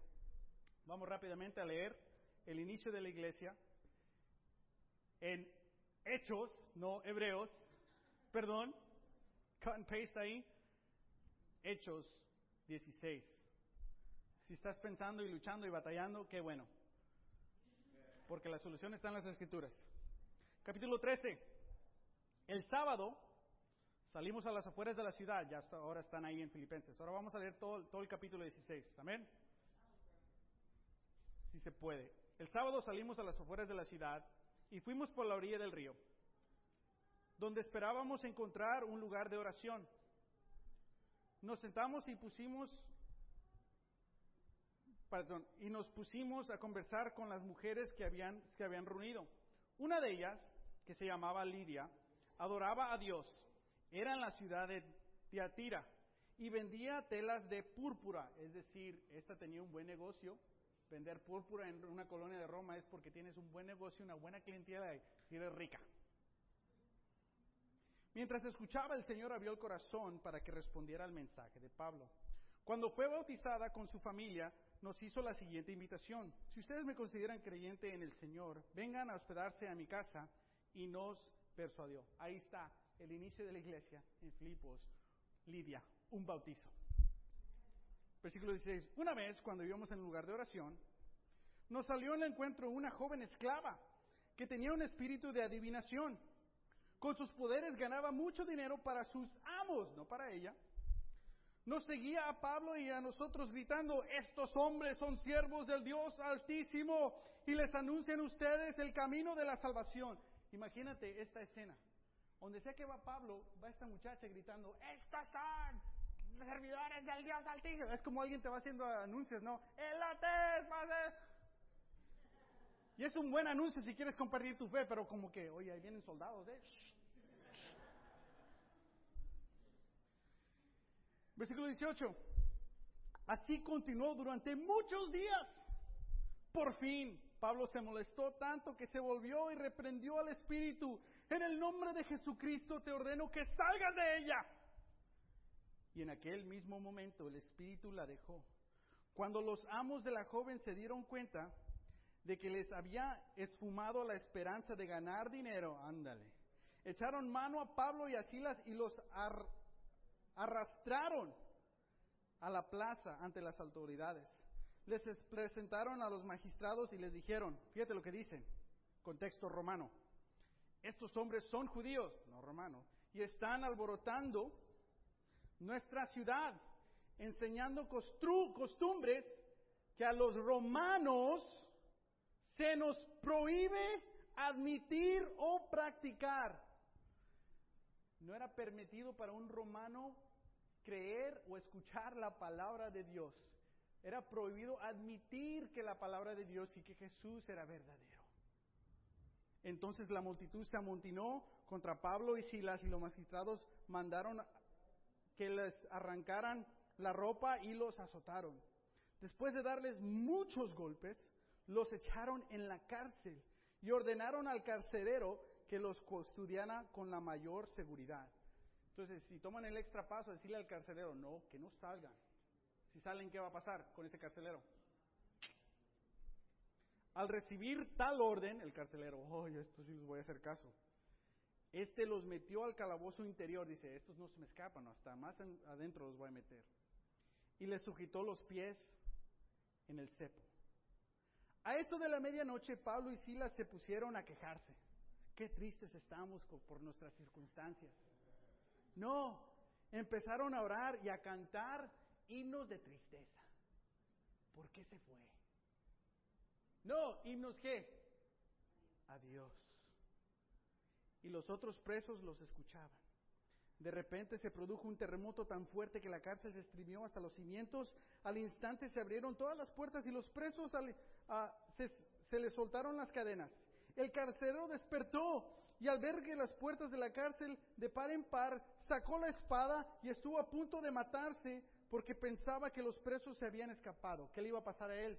Vamos rápidamente a leer el inicio de la iglesia en Hechos, no Hebreos, perdón, cut and paste ahí, Hechos 16. Si estás pensando y luchando y batallando, qué bueno. Porque la solución está en las escrituras. Capítulo 13. El sábado salimos a las afueras de la ciudad, ya ahora están ahí en Filipenses. Ahora vamos a leer todo, todo el capítulo 16. Amén. Si se puede. El sábado salimos a las afueras de la ciudad y fuimos por la orilla del río, donde esperábamos encontrar un lugar de oración. Nos sentamos y pusimos, perdón, y nos pusimos a conversar con las mujeres que habían, que habían reunido. Una de ellas, que se llamaba Lidia, adoraba a Dios. Era en la ciudad de Tiatira y vendía telas de púrpura, es decir, esta tenía un buen negocio Vender púrpura en una colonia de Roma es porque tienes un buen negocio, una buena clientela y eres rica. Mientras escuchaba, el Señor abrió el corazón para que respondiera al mensaje de Pablo. Cuando fue bautizada con su familia, nos hizo la siguiente invitación. Si ustedes me consideran creyente en el Señor, vengan a hospedarse a mi casa y nos persuadió. Ahí está el inicio de la iglesia en Filipos, Lidia, un bautizo. Versículo 16. Una vez, cuando íbamos en un lugar de oración, nos salió en el encuentro una joven esclava que tenía un espíritu de adivinación. Con sus poderes ganaba mucho dinero para sus amos, no para ella. Nos seguía a Pablo y a nosotros gritando, estos hombres son siervos del Dios Altísimo y les anuncian ustedes el camino de la salvación. Imagínate esta escena. Donde sea que va Pablo, va esta muchacha gritando, estas son servidores del Dios Altísimo. Es como alguien te va haciendo anuncios, ¿no? El latés, Y es un buen anuncio si quieres compartir tu fe, pero como que, oye, ahí vienen soldados, ¿eh? Versículo 18. Así continuó durante muchos días. Por fin, Pablo se molestó tanto que se volvió y reprendió al espíritu. En el nombre de Jesucristo te ordeno que salgas de ella. Y en aquel mismo momento el espíritu la dejó. Cuando los amos de la joven se dieron cuenta de que les había esfumado la esperanza de ganar dinero, ándale, echaron mano a Pablo y a Silas y los arrastraron a la plaza ante las autoridades. Les presentaron a los magistrados y les dijeron, fíjate lo que dicen, contexto romano, estos hombres son judíos, no romanos, y están alborotando nuestra ciudad, enseñando costumbres que a los romanos se nos prohíbe admitir o practicar. No era permitido para un romano creer o escuchar la palabra de Dios. Era prohibido admitir que la palabra de Dios y que Jesús era verdadero. Entonces la multitud se amontinó contra Pablo y Silas y los magistrados mandaron que les arrancaran la ropa y los azotaron. Después de darles muchos golpes, los echaron en la cárcel y ordenaron al carcelero que los custodiara con la mayor seguridad. Entonces, si toman el extra paso, decirle al carcelero, no, que no salgan. Si salen, ¿qué va a pasar con ese carcelero? Al recibir tal orden, el carcelero, oye, esto sí les voy a hacer caso. Este los metió al calabozo interior, dice, estos no se me escapan, hasta más adentro los voy a meter. Y les sujetó los pies en el cepo. A esto de la medianoche, Pablo y Silas se pusieron a quejarse. Qué tristes estamos por nuestras circunstancias. No, empezaron a orar y a cantar himnos de tristeza. ¿Por qué se fue? No, himnos qué? Adiós. Y los otros presos los escuchaban. De repente se produjo un terremoto tan fuerte que la cárcel se estrimió hasta los cimientos. Al instante se abrieron todas las puertas y los presos se, se les soltaron las cadenas. El carcelero despertó y al ver que las puertas de la cárcel de par en par sacó la espada y estuvo a punto de matarse porque pensaba que los presos se habían escapado. ¿Qué le iba a pasar a él?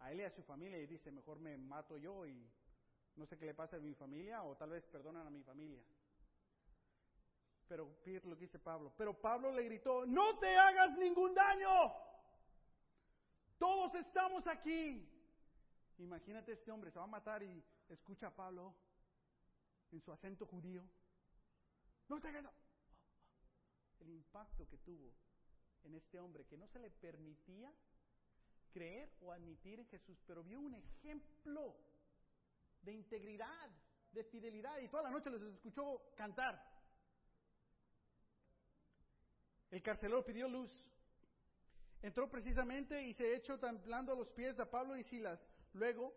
A él y a su familia y dice, mejor me mato yo y no sé qué le pasa a mi familia o tal vez perdonan a mi familia. Pero fíjate lo que dice Pablo. Pero Pablo le gritó, no te hagas ningún daño. Todos estamos aquí. Imagínate este hombre, se va a matar y escucha a Pablo en su acento judío. No te El impacto que tuvo en este hombre que no se le permitía creer o admitir en Jesús, pero vio un ejemplo de integridad, de fidelidad, y toda la noche les escuchó cantar. El carcelero pidió luz. Entró precisamente y se echó temblando a los pies de Pablo y Silas. Luego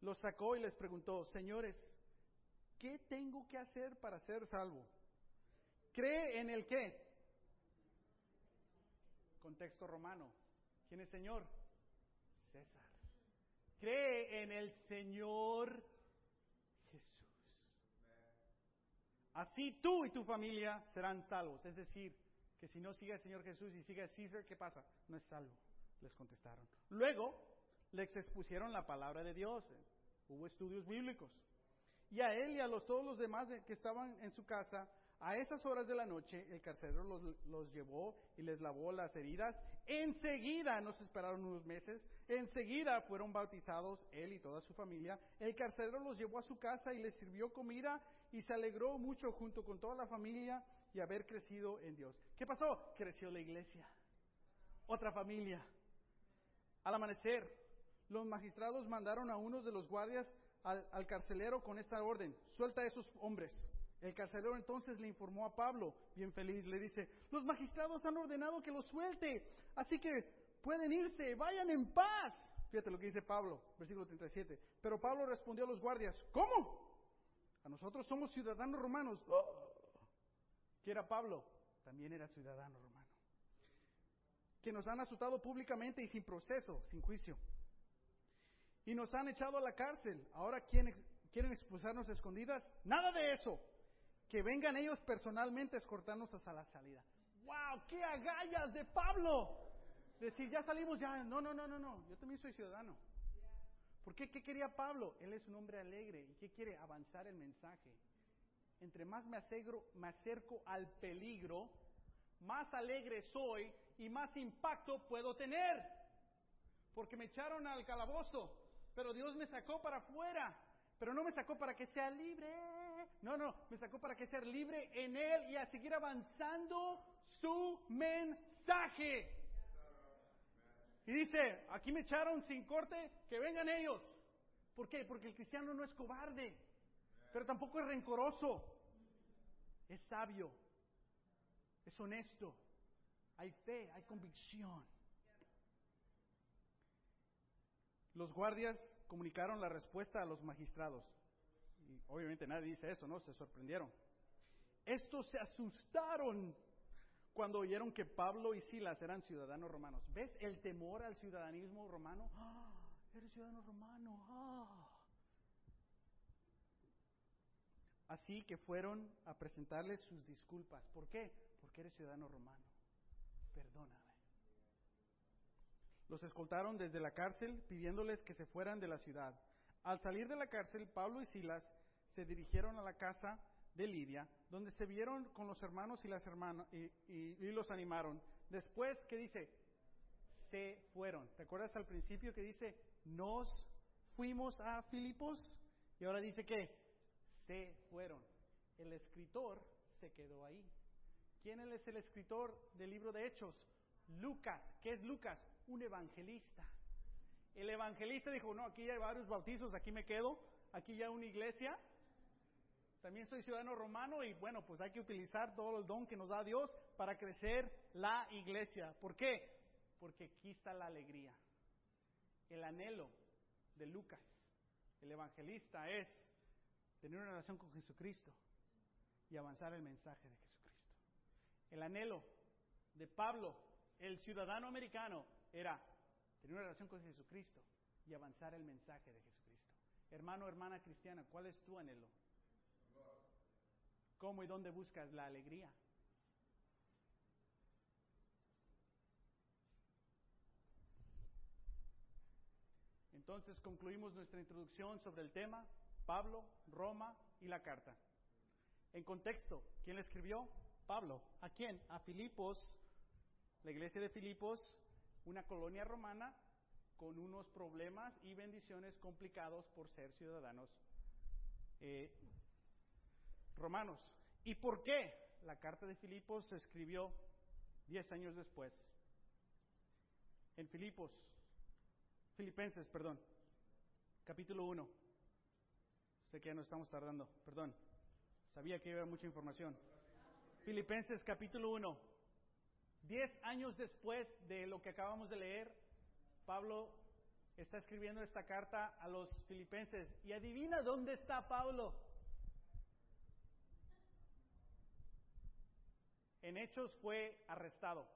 los sacó y les preguntó, señores, ¿qué tengo que hacer para ser salvo? ¿Cree en el qué? Contexto romano. ¿Quién es Señor? César. Cree en el Señor Jesús. Así tú y tu familia serán salvos. Es decir, que si no sigue al Señor Jesús y sigue a César, ¿qué pasa? No es salvo. Les contestaron. Luego les expusieron la palabra de Dios. Hubo estudios bíblicos. Y a él y a los, todos los demás que estaban en su casa, a esas horas de la noche, el carcelero los, los, llevó y les lavó las heridas. Enseguida, no se esperaron unos meses, enseguida fueron bautizados él y toda su familia. El carcelero los llevó a su casa y les sirvió comida y se alegró mucho junto con toda la familia y haber crecido en Dios. ¿Qué pasó? Creció la iglesia. Otra familia. Al amanecer, los magistrados mandaron a unos de los guardias al, carcelero con esta orden, suelta a esos hombres. El carcelero entonces le informó a Pablo, bien feliz, le dice, los magistrados han ordenado que los suelte, así que pueden irse, vayan en paz. Fíjate lo que dice Pablo, versículo 37. Pero Pablo respondió a los guardias, ¿cómo? A nosotros somos ciudadanos romanos. ¿Qué era Pablo? también era ciudadano romano. Que nos han azotado públicamente y sin proceso, sin juicio. Y nos han echado a la cárcel. Ahora quieren, quieren expulsarnos escondidas. Nada de eso. Que vengan ellos personalmente a escortarnos hasta la salida. ¡Wow! ¡Qué agallas de Pablo! Decir, ya salimos, ya. No, no, no, no, no. Yo también soy ciudadano. ¿Por qué? ¿Qué quería Pablo? Él es un hombre alegre. ¿Y qué quiere? Avanzar el mensaje. Entre más me acerco, me acerco al peligro, más alegre soy y más impacto puedo tener. Porque me echaron al calabozo, pero Dios me sacó para afuera. Pero no me sacó para que sea libre. No, no, me sacó para que sea libre en Él y a seguir avanzando su mensaje. Y dice, aquí me echaron sin corte, que vengan ellos. ¿Por qué? Porque el cristiano no es cobarde, pero tampoco es rencoroso. Es sabio, es honesto, hay fe, hay convicción. Los guardias comunicaron la respuesta a los magistrados. Y obviamente nadie dice eso, ¿no? Se sorprendieron. Estos se asustaron cuando oyeron que Pablo y Silas eran ciudadanos romanos. ¿Ves el temor al ciudadanismo romano? ¡Ah! Eres ciudadano romano. ¡Ah! Así que fueron a presentarles sus disculpas. ¿Por qué? Porque eres ciudadano romano. Perdóname. Los escoltaron desde la cárcel pidiéndoles que se fueran de la ciudad. Al salir de la cárcel, Pablo y Silas se dirigieron a la casa de Lidia, donde se vieron con los hermanos y las hermanas y, los animaron. Después, ¿qué dice? Se fueron. ¿Te acuerdas al principio que dice, nos fuimos a Filipos? Y ahora dice que se fueron. El escritor se quedó ahí. ¿Quién es el escritor del libro de Hechos? Lucas. ¿Qué es Lucas? Un evangelista. El evangelista dijo, no, aquí hay varios bautizos, aquí me quedo, aquí ya hay una iglesia, también soy ciudadano romano y bueno, pues hay que utilizar todo el don que nos da Dios para crecer la iglesia. ¿Por qué? Porque aquí está la alegría. El anhelo de Lucas, el evangelista, es tener una relación con Jesucristo y avanzar el mensaje de Jesucristo. El anhelo de Pablo, el ciudadano americano, era tener una relación con Jesucristo y avanzar el mensaje de Jesucristo. Hermano, hermana cristiana, ¿cuál es tu anhelo? ¿Cómo y dónde buscas la alegría? Entonces concluimos nuestra introducción sobre el tema, Pablo, Roma y la carta. En contexto, ¿quién le escribió? Pablo. ¿A quién? A Filipos, la iglesia de Filipos, una colonia romana con unos problemas y bendiciones complicados por ser ciudadanos eh, romanos. ¿Y por qué? La carta de Filipos se escribió diez años después. En Filipos, Filipenses, perdón, capítulo 1. Sé que ya no estamos tardando, perdón. Sabía que iba mucha información. Filipenses capítulo 1. Diez años después de lo que acabamos de leer, Pablo está escribiendo esta carta a los filipenses. Y adivina dónde está Pablo. En Hechos fue arrestado,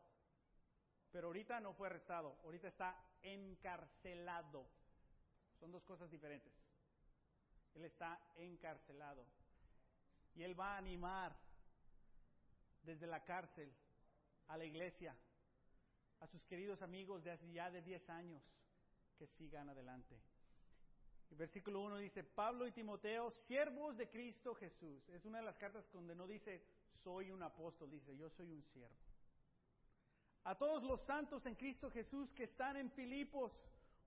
pero ahorita no fue arrestado, ahorita está encarcelado. Son dos cosas diferentes. Él está encarcelado y él va a animar desde la cárcel a la iglesia, a sus queridos amigos de hace ya de 10 años que sigan adelante. El versículo 1 dice, Pablo y Timoteo, siervos de Cristo Jesús. Es una de las cartas donde no dice soy un apóstol, dice, yo soy un siervo. A todos los santos en Cristo Jesús que están en Filipos,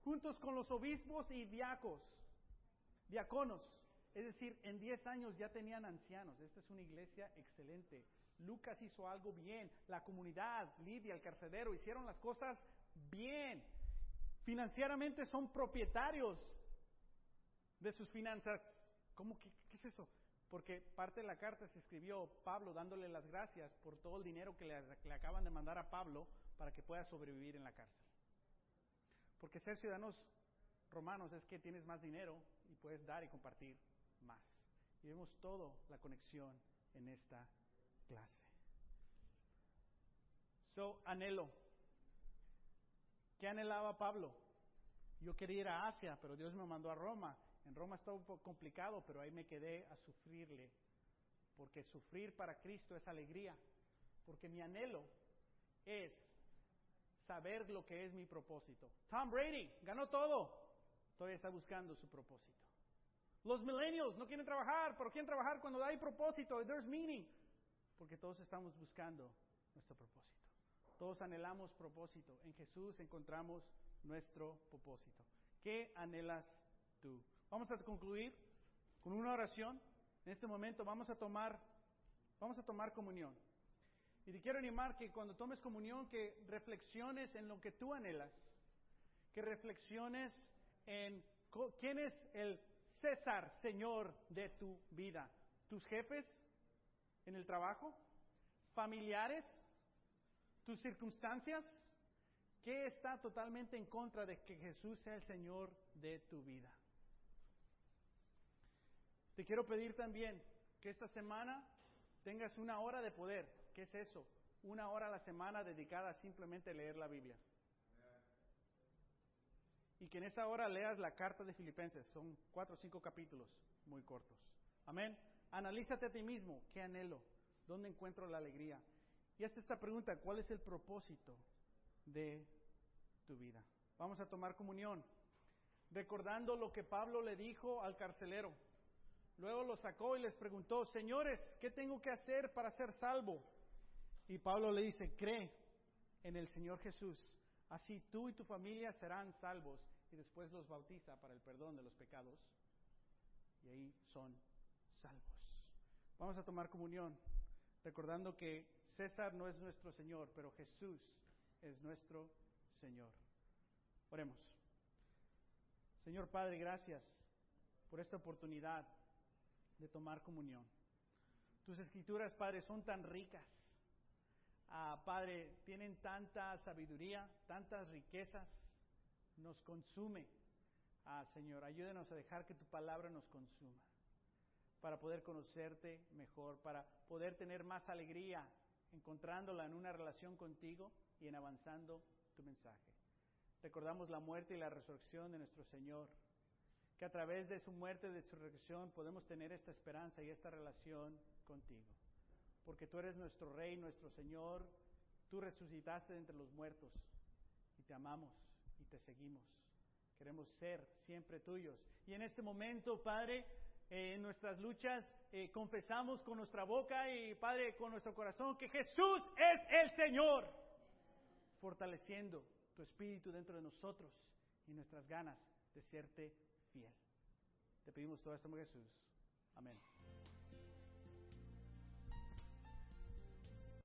juntos con los obispos y diacos, diáconos, es decir, en 10 años ya tenían ancianos. Esta es una iglesia excelente. Lucas hizo algo bien. La comunidad, Lidia, el carcedero, hicieron las cosas bien. Financieramente son propietarios de sus finanzas. ¿Cómo que, qué es eso? porque parte de la carta se escribió Pablo dándole las gracias por todo el dinero que le, acaban de mandar a Pablo para que pueda sobrevivir en la cárcel. Porque ser ciudadanos romanos es que tienes más dinero y puedes dar y compartir más. Y vemos toda la conexión en esta clase. So, anhelo. ¿Qué anhelaba Pablo? Yo quería ir a Asia, pero Dios me mandó a Roma. En Roma estaba un poco complicado, pero ahí me quedé a sufrirle. Porque sufrir para Cristo es alegría. Porque mi anhelo es saber lo que es mi propósito. Tom Brady ganó todo. Todavía está buscando su propósito. Los millennials no quieren trabajar, pero quieren trabajar cuando hay propósito. There's meaning. Porque todos estamos buscando nuestro propósito. Todos anhelamos propósito. En Jesús encontramos nuestro propósito. ¿Qué anhelas tú? Vamos a concluir con una oración. En este momento vamos a tomar, vamos a tomar comunión. Y te quiero animar que cuando tomes comunión, que reflexiones en lo que tú anhelas, que reflexiones en quién es el César, Señor de tu vida. Tus jefes en el trabajo, familiares, tus circunstancias, ¿qué está totalmente en contra de que Jesús sea el Señor de tu vida? Te quiero pedir también que esta semana tengas una hora de poder. ¿Qué es eso? Una hora a la semana dedicada a simplemente leer la Biblia. Y que en esta hora leas la carta de Filipenses. Son cuatro o cinco capítulos muy cortos. Amén. Analízate a ti mismo. ¿Qué anhelo? ¿Dónde encuentro la alegría? Y hasta esta pregunta, ¿cuál es el propósito de tu vida? Vamos a tomar comunión, recordando lo que Pablo le dijo al carcelero. Luego lo sacó y les preguntó, señores, ¿qué tengo que hacer para ser salvo? Y Pablo le dice, cree en el Señor Jesús, así tú y tu familia serán salvos. Y después los bautiza para el perdón de los pecados. Y ahí son salvos. Vamos a tomar comunión, recordando que César no es nuestro Señor, pero Jesús es nuestro Señor. Oremos. Señor Padre, gracias por esta oportunidad de tomar comunión. Tus escrituras, Padre, son tan ricas. Ah, Padre, tienen tanta sabiduría, tantas riquezas, nos consume. Ah, Señor, ayúdenos a dejar que tu palabra nos consuma, para poder conocerte mejor, para poder tener más alegría encontrándola en una relación contigo y en avanzando tu mensaje. Recordamos la muerte y la resurrección de nuestro Señor que a través de su muerte y de su resurrección podemos tener esta esperanza y esta relación contigo. Porque tú eres nuestro Rey, nuestro Señor, tú resucitaste entre los muertos y te amamos y te seguimos. Queremos ser siempre tuyos. Y en este momento, Padre, eh, en nuestras luchas eh, confesamos con nuestra boca y, Padre, con nuestro corazón que Jesús es el Señor, fortaleciendo tu espíritu dentro de nosotros y nuestras ganas de serte fiel. Te pedimos todo esto Jesús. Amén.